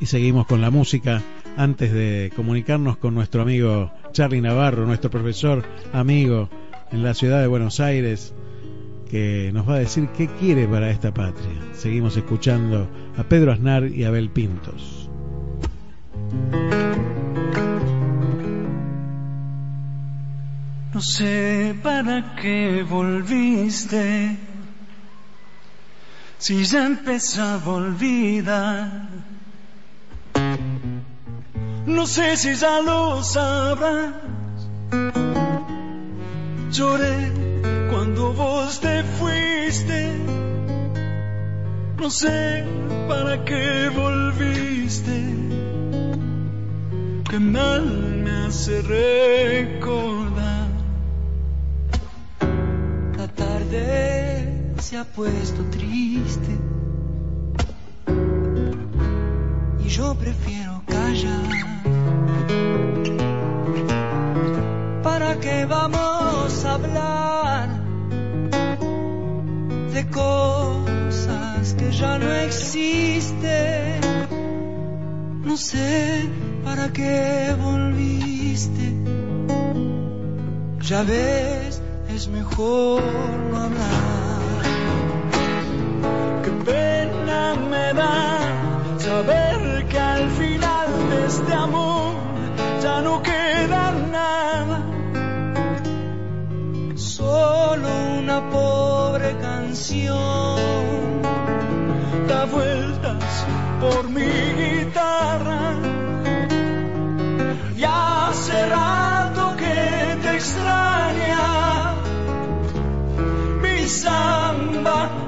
y seguimos con la música antes de comunicarnos con nuestro amigo Charlie Navarro, nuestro profesor amigo en la ciudad de Buenos Aires, que nos va a decir qué quiere para esta patria. Seguimos escuchando a Pedro Aznar y a Abel Pintos. No sé para qué volviste, si ya empezaba a olvidar. No sé si ya lo sabrás. Lloré cuando vos te fuiste. No sé para qué volviste. Qué mal me hace recordar. La tarde se ha puesto triste. Y yo prefiero ¿Para qué vamos a hablar de cosas que ya no existen? No sé para qué volviste. Ya ves, es mejor no hablar. Qué pena me da Pobre canción Da vueltas por mi guitarra. Y hace rato que te extraña mi samba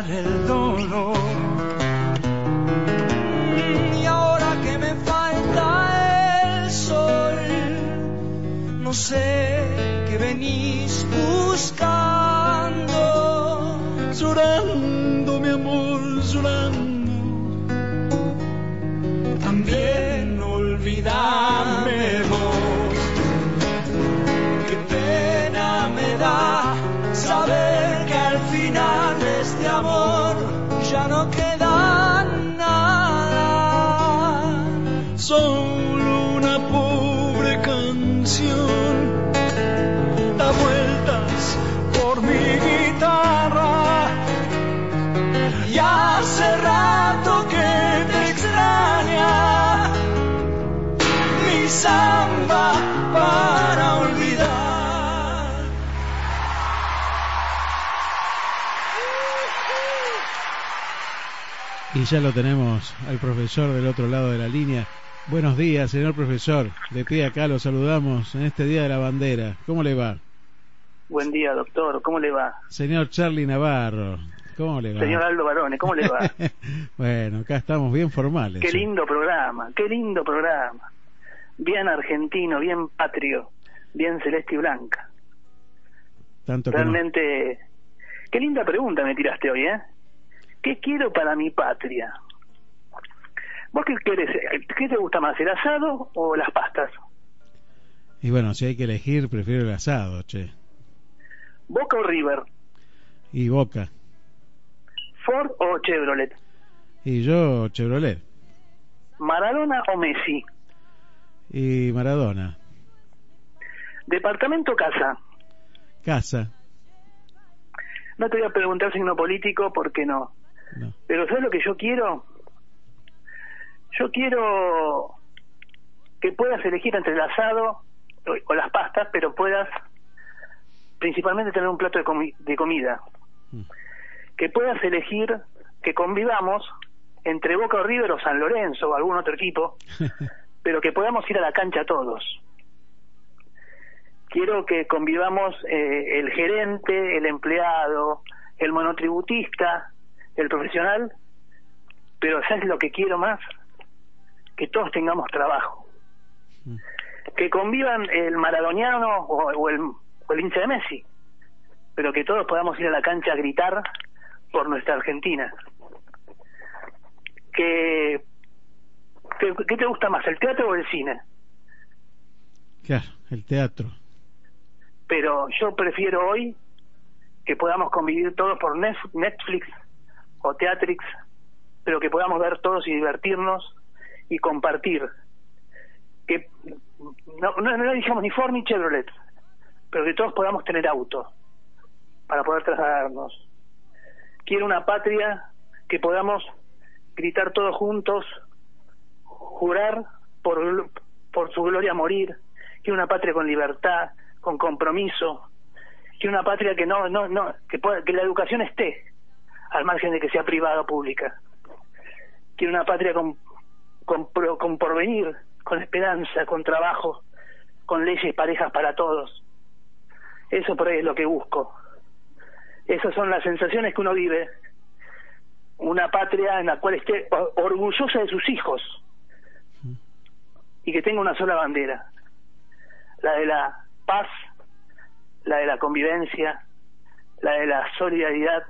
el dolor. Y ahora que me falta el sol, no sé qué venís buscando. Llorando, mi amor, llorando. Samba para olvidar. Y ya lo tenemos al profesor del otro lado de la línea. Buenos días, señor profesor. De pie acá lo saludamos en este Día de la Bandera. ¿Cómo le va? Buen día, doctor. ¿Cómo le va? Señor Charlie Navarro. ¿Cómo le va? Señor Aldo Barone, ¿cómo le va? bueno, acá estamos bien formales. Qué lindo programa, qué lindo programa. Bien argentino, bien patrio, bien celeste y blanca. Tanto Realmente, qué linda pregunta me tiraste hoy, ¿eh? ¿Qué quiero para mi patria? ¿Vos qué querés? ¿Qué te gusta más, el asado o las pastas? Y bueno, si hay que elegir, prefiero el asado, che. ¿Boca o River? Y Boca. ¿Ford o Chevrolet? Y yo, Chevrolet. ¿Maradona o Messi? Y Maradona. ¿Departamento casa? Casa. No te voy a preguntar signo político porque no. no. Pero ¿sabes lo que yo quiero? Yo quiero que puedas elegir entre el asado o, las pastas, pero puedas principalmente tener un plato de, de comida. Mm. Que puedas elegir que convivamos entre Boca o River o San Lorenzo o algún otro equipo, pero que podamos ir a la cancha todos. Quiero que convivamos eh, el gerente, el empleado, el monotributista, el profesional, pero ¿sabes lo que quiero más? Que todos tengamos trabajo. Que convivan el maradoniano o, el, o el hincha de Messi, pero que todos podamos ir a la cancha a gritar por nuestra Argentina que, ¿qué te gusta más, el teatro o el cine? Claro, el teatro. Pero yo prefiero hoy que podamos convivir todos por Netflix o Teatrix, pero que podamos ver todos y divertirnos y compartir. Que no, no, no dijamos ni Ford ni Chevrolet, pero que todos podamos tener auto para poder trasladarnos. Quiero una patria que podamos gritar todos juntos, jurar por, su gloria morir, que una patria con libertad, con compromiso, que una patria que no, no, no, que, que la educación esté al margen de que sea privada o pública, que una patria con, con, con porvenir, con esperanza, con trabajo, con leyes parejas para todos. Eso por ahí es lo que busco. Esas son las sensaciones que uno vive una patria en la cual esté orgullosa de sus hijos y que tenga una sola bandera, la de la paz, la de la convivencia, la de la solidaridad,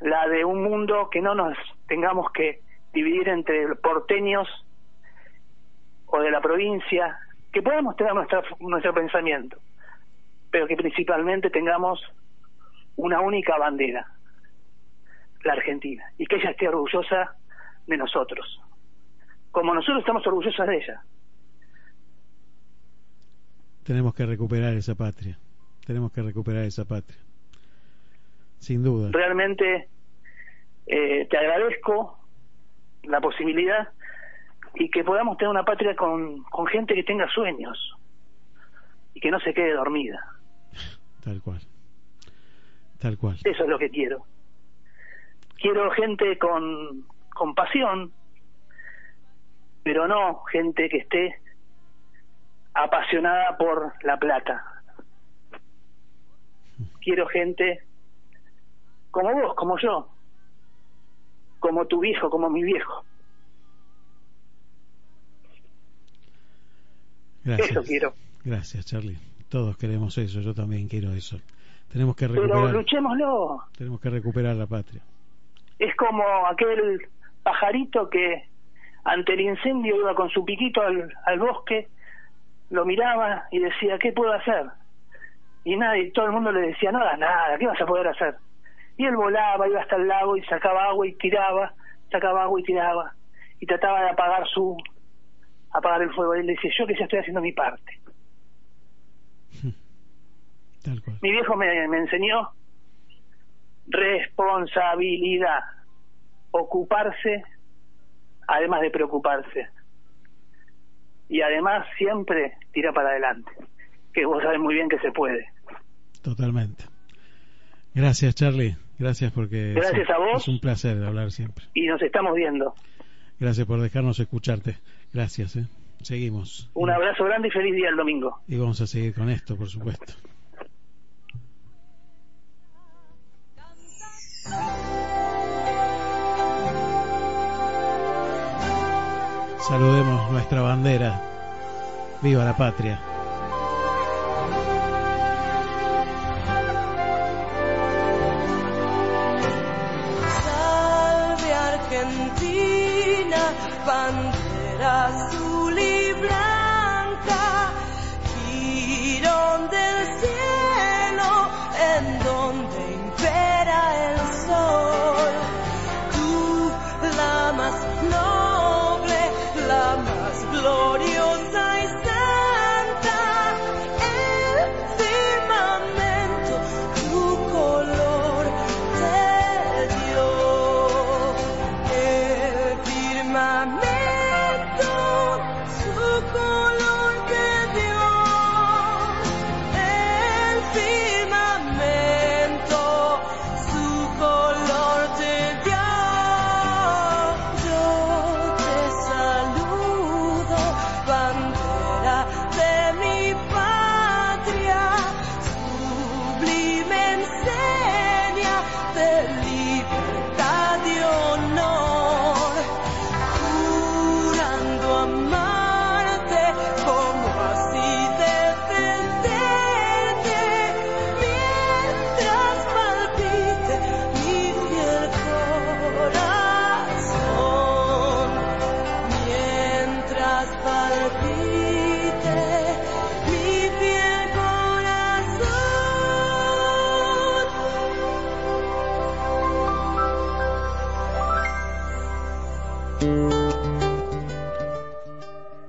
la de un mundo que no nos tengamos que dividir entre porteños o de la provincia, que podamos tener nuestra, nuestro pensamiento, pero que principalmente tengamos una única bandera la Argentina y que ella esté orgullosa de nosotros, como nosotros estamos orgullosos de ella. Tenemos que recuperar esa patria, tenemos que recuperar esa patria, sin duda. Realmente eh, te agradezco la posibilidad y que podamos tener una patria con, con gente que tenga sueños y que no se quede dormida. Tal cual. Tal cual. Eso es lo que quiero quiero gente con, con pasión, pero no gente que esté apasionada por la plata. Quiero gente como vos, como yo, como tu viejo, como mi viejo. Gracias. Eso quiero. Gracias, Charlie. Todos queremos eso, yo también quiero eso. Tenemos que recuperar. Pero luchémoslo. Tenemos que recuperar la patria es como aquel pajarito que ante el incendio iba con su piquito al, al bosque, lo miraba y decía, ¿qué puedo hacer? Y nadie, todo el mundo le decía, no hagas nada, ¿qué vas a poder hacer? Y él volaba, iba hasta el lago y sacaba agua y tiraba, sacaba agua y tiraba, y trataba de apagar su, apagar el fuego. Y él decía, yo que ya estoy haciendo mi parte. Mi viejo me, me enseñó responsabilidad, ocuparse además de preocuparse. Y además siempre tira para adelante, que vos sabes muy bien que se puede. Totalmente. Gracias, Charlie. Gracias porque Gracias a vos. es un placer hablar siempre. Y nos estamos viendo. Gracias por dejarnos escucharte. Gracias. ¿eh? Seguimos. Un abrazo grande y feliz día el domingo. Y vamos a seguir con esto, por supuesto. Saludemos nuestra bandera. Viva la patria. Salve Argentina, bandera azul Yeah.